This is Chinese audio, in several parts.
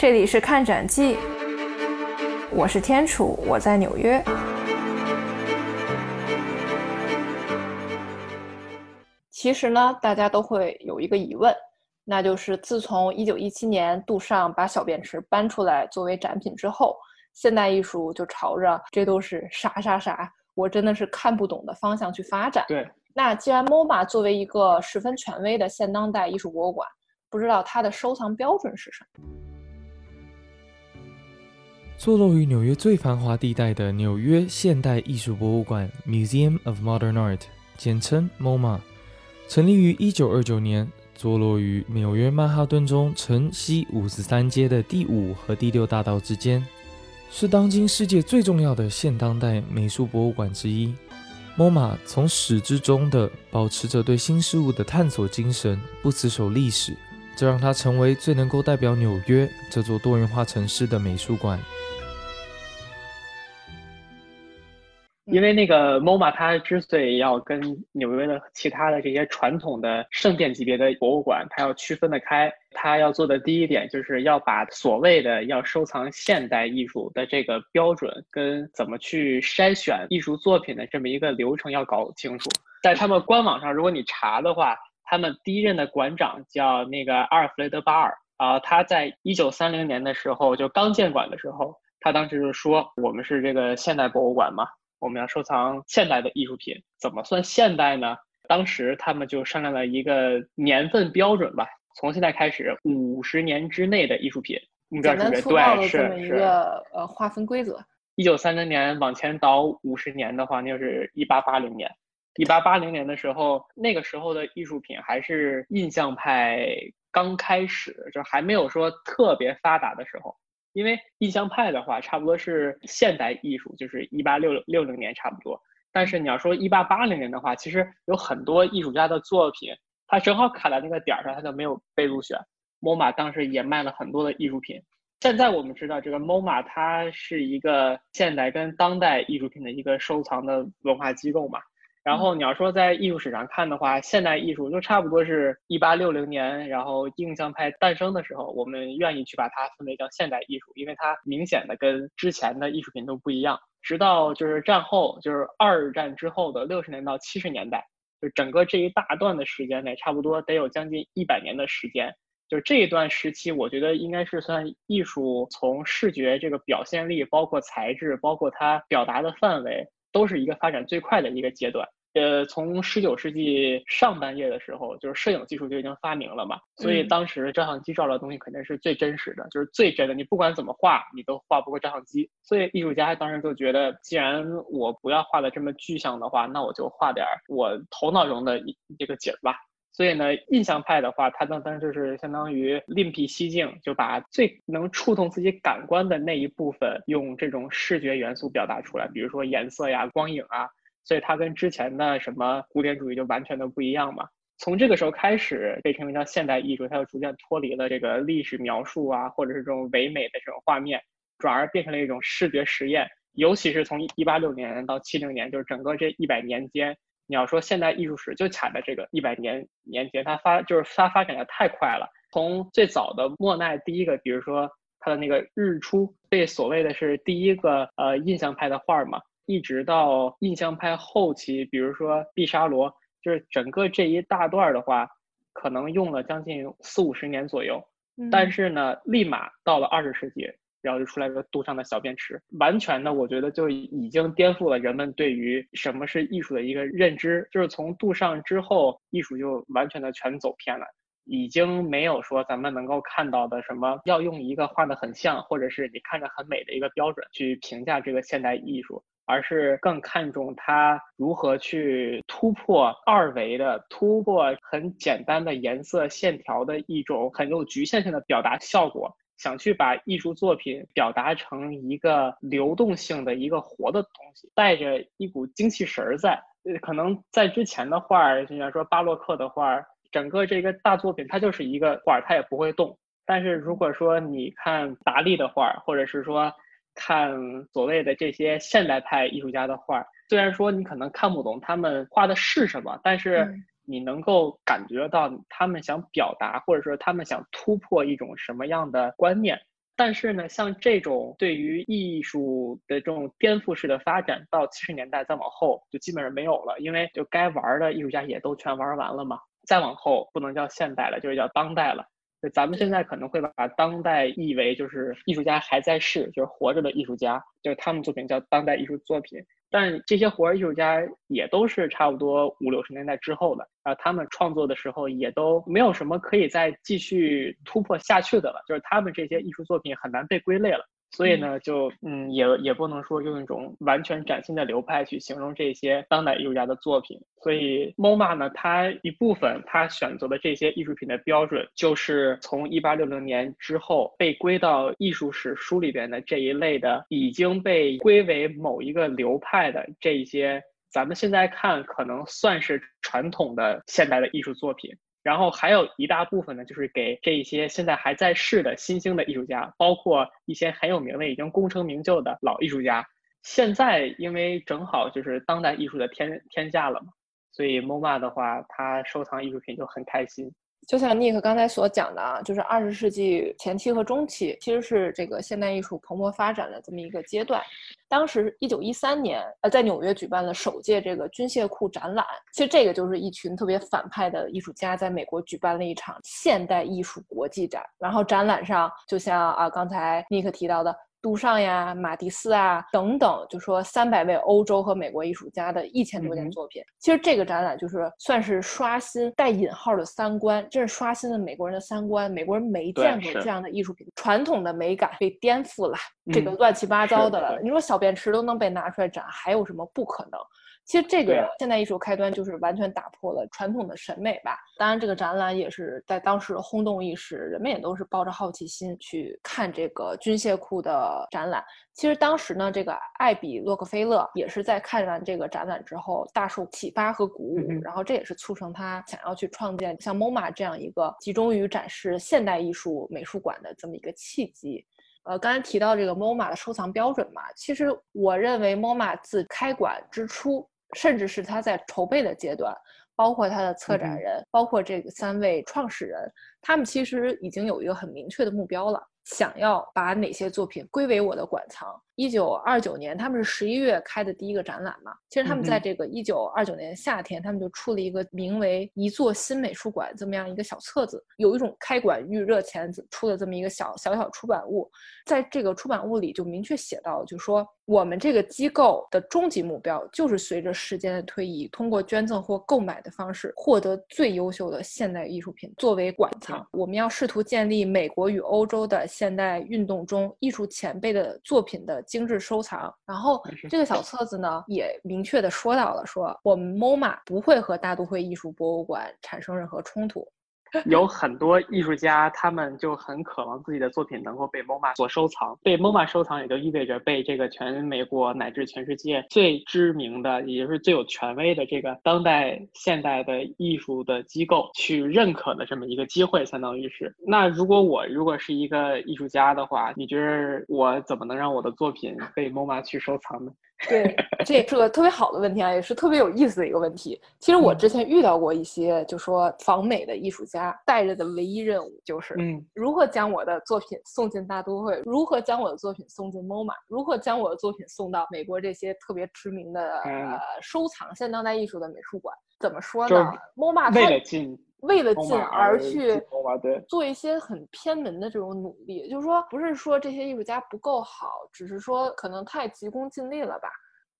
这里是看展记，我是天楚，我在纽约。其实呢，大家都会有一个疑问，那就是自从一九一七年杜尚把小便池搬出来作为展品之后，现代艺术就朝着这都是啥啥啥，我真的是看不懂的方向去发展。对，那既然 MoMA 作为一个十分权威的现当代艺术博物馆，不知道它的收藏标准是什么？坐落于纽约最繁华地带的纽约现代艺术博物馆 （Museum of Modern Art），简称 MoMA。成立于一九二九年，坐落于纽约曼哈顿中城西五十三街的第五和第六大道之间，是当今世界最重要的现当代美术博物馆之一。MoMA 从始至终的保持着对新事物的探索精神，不死守历史，这让它成为最能够代表纽约这座多元化城市的美术馆。因为那个 MoMA 它之所以要跟纽约的其他的这些传统的圣殿级别的博物馆，它要区分的开，它要做的第一点就是要把所谓的要收藏现代艺术的这个标准跟怎么去筛选艺术作品的这么一个流程要搞清楚。在他们官网上，如果你查的话，他们第一任的馆长叫那个阿尔弗雷德巴尔啊，他在一九三零年的时候就刚建馆的时候，他当时就说我们是这个现代博物馆嘛。我们要收藏现代的艺术品，怎么算现代呢？当时他们就商量了一个年份标准吧，从现在开始，五十年之内的艺术品，目标是对，是是个呃划分规则。一九三零年往前倒五十年的话，那就是一八八零年。一八八零年的时候，那个时候的艺术品还是印象派刚开始，就还没有说特别发达的时候。因为印象派的话，差不多是现代艺术，就是一八六六零年差不多。但是你要说一八八零年的话，其实有很多艺术家的作品，他正好卡在那个点儿上，他就没有被入选。MoMA 当时也卖了很多的艺术品。现在我们知道，这个 MoMA 它是一个现代跟当代艺术品的一个收藏的文化机构嘛。然后你要说在艺术史上看的话，现代艺术就差不多是一八六零年，然后印象派诞生的时候，我们愿意去把它分为叫现代艺术，因为它明显的跟之前的艺术品都不一样。直到就是战后，就是二战之后的六十年到七十年代，就整个这一大段的时间内，差不多得有将近一百年的时间。就这一段时期，我觉得应该是算艺术从视觉这个表现力，包括材质，包括它表达的范围，都是一个发展最快的一个阶段。呃，从十九世纪上半叶的时候，就是摄影技术就已经发明了嘛，所以当时照相机照的东西肯定是最真实的，就是最真的。你不管怎么画，你都画不过照相机。所以艺术家当时就觉得，既然我不要画的这么具象的话，那我就画点我头脑中的这个景儿吧。所以呢，印象派的话，它当当时就是相当于另辟蹊径，就把最能触动自己感官的那一部分，用这种视觉元素表达出来，比如说颜色呀、光影啊。所以它跟之前的什么古典主义就完全的不一样嘛。从这个时候开始被称为叫现代艺术，它就逐渐脱离了这个历史描述啊，或者是这种唯美的这种画面，转而变成了一种视觉实验。尤其是从一八六年到七零年，就是整个这一百年间，你要说现代艺术史就卡在这个一百年年间，它发就是它发展的太快了。从最早的莫奈第一个，比如说他的那个日出，被所谓的是第一个呃印象派的画嘛。一直到印象派后期，比如说毕沙罗，就是整个这一大段的话，可能用了将近四五十年左右。但是呢，立马到了二十世纪，然后就出来个杜尚的小便池，完全的，我觉得就已经颠覆了人们对于什么是艺术的一个认知。就是从杜尚之后，艺术就完全的全走偏了，已经没有说咱们能够看到的什么要用一个画的很像，或者是你看着很美的一个标准去评价这个现代艺术。而是更看重它如何去突破二维的、突破很简单的颜色线条的一种很有局限性的表达效果，想去把艺术作品表达成一个流动性的一个活的东西，带着一股精气神儿在。呃，可能在之前的画儿，就像说巴洛克的画儿，整个这个大作品它就是一个画儿，它也不会动。但是如果说你看达利的画儿，或者是说。看所谓的这些现代派艺术家的画，虽然说你可能看不懂他们画的是什么，但是你能够感觉到他们想表达，或者说他们想突破一种什么样的观念。但是呢，像这种对于艺术的这种颠覆式的发展，到七十年代再往后就基本上没有了，因为就该玩的艺术家也都全玩完了嘛。再往后不能叫现代了，就是叫当代了。就咱们现在可能会把当代译为就是艺术家还在世，就是活着的艺术家，就是他们作品叫当代艺术作品。但这些活艺术家也都是差不多五六十年代之后的，啊，他们创作的时候也都没有什么可以再继续突破下去的了，就是他们这些艺术作品很难被归类了。所以呢，就嗯，也也不能说用一种完全崭新的流派去形容这些当代艺术家的作品。所以，MoMA 呢，它一部分它选择的这些艺术品的标准，就是从一八六零年之后被归到艺术史书里边的这一类的，已经被归为某一个流派的这一些，咱们现在看可能算是传统的现代的艺术作品。然后还有一大部分呢，就是给这一些现在还在世的新兴的艺术家，包括一些很有名的、已经功成名就的老艺术家。现在因为正好就是当代艺术的天天下了嘛，所以 MoMA 的话，他收藏艺术品就很开心。就像 Nick 刚才所讲的啊，就是二十世纪前期和中期，其实是这个现代艺术蓬勃发展的这么一个阶段。当时一九一三年，呃，在纽约举办了首届这个军械库展览。其实这个就是一群特别反派的艺术家在美国举办了一场现代艺术国际展。然后展览上，就像啊刚才 Nick 提到的。杜尚呀、马蒂斯啊等等，就说三百位欧洲和美国艺术家的一千多件作品。其实这个展览就是算是刷新带引号的三观，这是刷新了美国人的三观。美国人没见过这样的艺术品，传统的美感被颠覆了，这个乱七八糟的了。你说小便池都能被拿出来展，还有什么不可能？其实这个现代艺术开端就是完全打破了传统的审美吧。当然，这个展览也是在当时轰动一时，人们也都是抱着好奇心去看这个军械库的展览。其实当时呢，这个艾比洛克菲勒也是在看完这个展览之后大受启发和鼓舞，然后这也是促成他想要去创建像 MoMA 这样一个集中于展示现代艺术美术馆的这么一个契机。呃，刚才提到这个 MoMA 的收藏标准嘛，其实我认为 MoMA 自开馆之初。甚至是他在筹备的阶段，包括他的策展人，包括这个三位创始人，他们其实已经有一个很明确的目标了，想要把哪些作品归为我的馆藏。一九二九年，他们是十一月开的第一个展览嘛。其实他们在这个一九二九年夏天，他们就出了一个名为《一座新美术馆》这么样一个小册子，有一种开馆预热前出的这么一个小小小出版物。在这个出版物里就明确写到，就说我们这个机构的终极目标就是随着时间的推移，通过捐赠或购买的方式，获得最优秀的现代艺术品作为馆藏。我们要试图建立美国与欧洲的现代运动中艺术前辈的作品的。精致收藏，然后这个小册子呢也明确的说到了，说我们 MoMA 不会和大都会艺术博物馆产生任何冲突。有很多艺术家，他们就很渴望自己的作品能够被 MoMA 所收藏。被 MoMA 收藏，也就意味着被这个全美国乃至全世界最知名的，也就是最有权威的这个当代现代的艺术的机构去认可的这么一个机会，相当于是。那如果我如果是一个艺术家的话，你觉得我怎么能让我的作品被 MoMA 去收藏呢？对，这也是个特别好的问题啊，也是特别有意思的一个问题。其实我之前遇到过一些，就说访美的艺术家带着的唯一任务就是，嗯，如何将我的作品送进大都会，如何将我的作品送进 MoMA，如何将我的作品送到美国这些特别知名的呃收藏现当代艺术的美术馆。怎么说呢？MoMA 为了进。为了进而去做一些很偏门的这种努力，就是说，不是说这些艺术家不够好，只是说可能太急功近利了吧。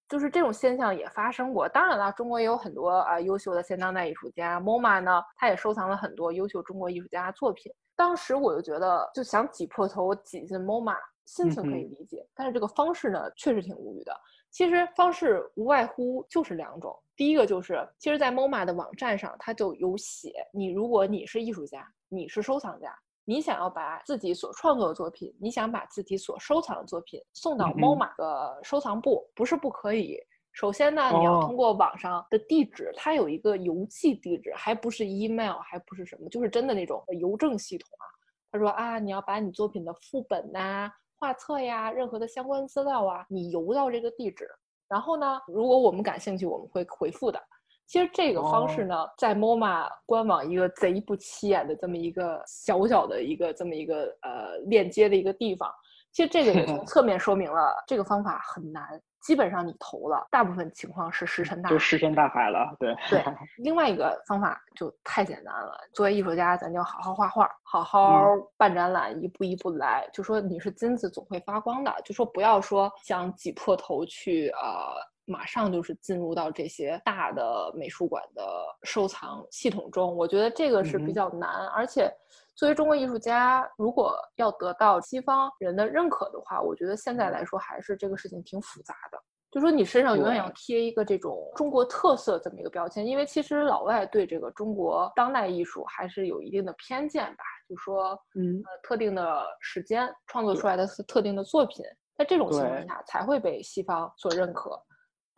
就是这种现象也发生过。当然了，中国也有很多啊优秀的现当代艺术家，MoMA 呢，他也收藏了很多优秀中国艺术家的作品。当时我就觉得，就想挤破头挤进 MoMA，心情可以理解，但是这个方式呢，确实挺无语的。其实方式无外乎就是两种。第一个就是，其实，在 MoMA 的网站上，它就有写，你如果你是艺术家，你是收藏家，你想要把自己所创作的作品，你想把自己所收藏的作品送到 MoMA 的收藏部，不是不可以。首先呢，你要通过网上的地址，它有一个邮寄地址，还不是 email，还不是什么，就是真的那种邮政系统啊。他说啊，你要把你作品的副本呐、画册呀、任何的相关资料啊，你邮到这个地址。然后呢，如果我们感兴趣，我们会回复的。其实这个方式呢，在 MoMA 官网一个贼不起眼的这么一个小小的一个这么一个呃链接的一个地方，其实这个也从 侧面说明了这个方法很难。基本上你投了，大部分情况是石沉大海，就石沉大海了。对对，另外一个方法就太简单了。作为艺术家，咱就好好画画，好好办展览，一步一步来。就说你是金子，总会发光的。就说不要说想挤破头去呃，马上就是进入到这些大的美术馆的收藏系统中。我觉得这个是比较难，而且。作为中国艺术家，如果要得到西方人的认可的话，我觉得现在来说还是这个事情挺复杂的。就说你身上永远要贴一个这种中国特色这么一个标签，因为其实老外对这个中国当代艺术还是有一定的偏见吧。就说，嗯，特定的时间创作出来的是特定的作品，在这种情况下才会被西方所认可。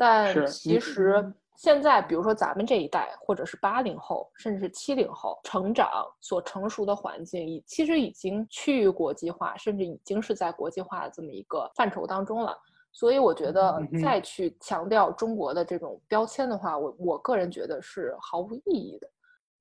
但其实。现在，比如说咱们这一代，或者是八零后，甚至是七零后，成长所成熟的环境，已其实已经趋于国际化，甚至已经是在国际化的这么一个范畴当中了。所以，我觉得再去强调中国的这种标签的话，我我个人觉得是毫无意义的。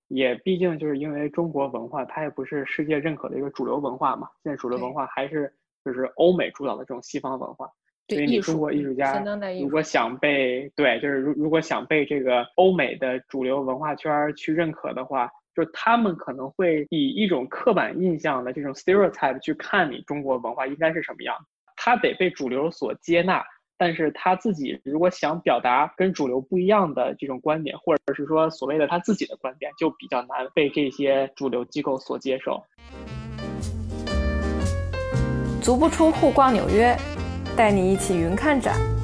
也毕竟就是因为中国文化，它也不是世界认可的一个主流文化嘛。现在主流文化还是就是欧美主导的这种西方文化。所以你中国艺术家如果想被对，就是如如果想被这个欧美的主流文化圈去认可的话，就他们可能会以一种刻板印象的这种 stereotype 去看你中国文化应该是什么样。他得被主流所接纳，但是他自己如果想表达跟主流不一样的这种观点，或者是说所谓的他自己的观点，就比较难被这些主流机构所接受。足不出户逛纽约。带你一起云看展。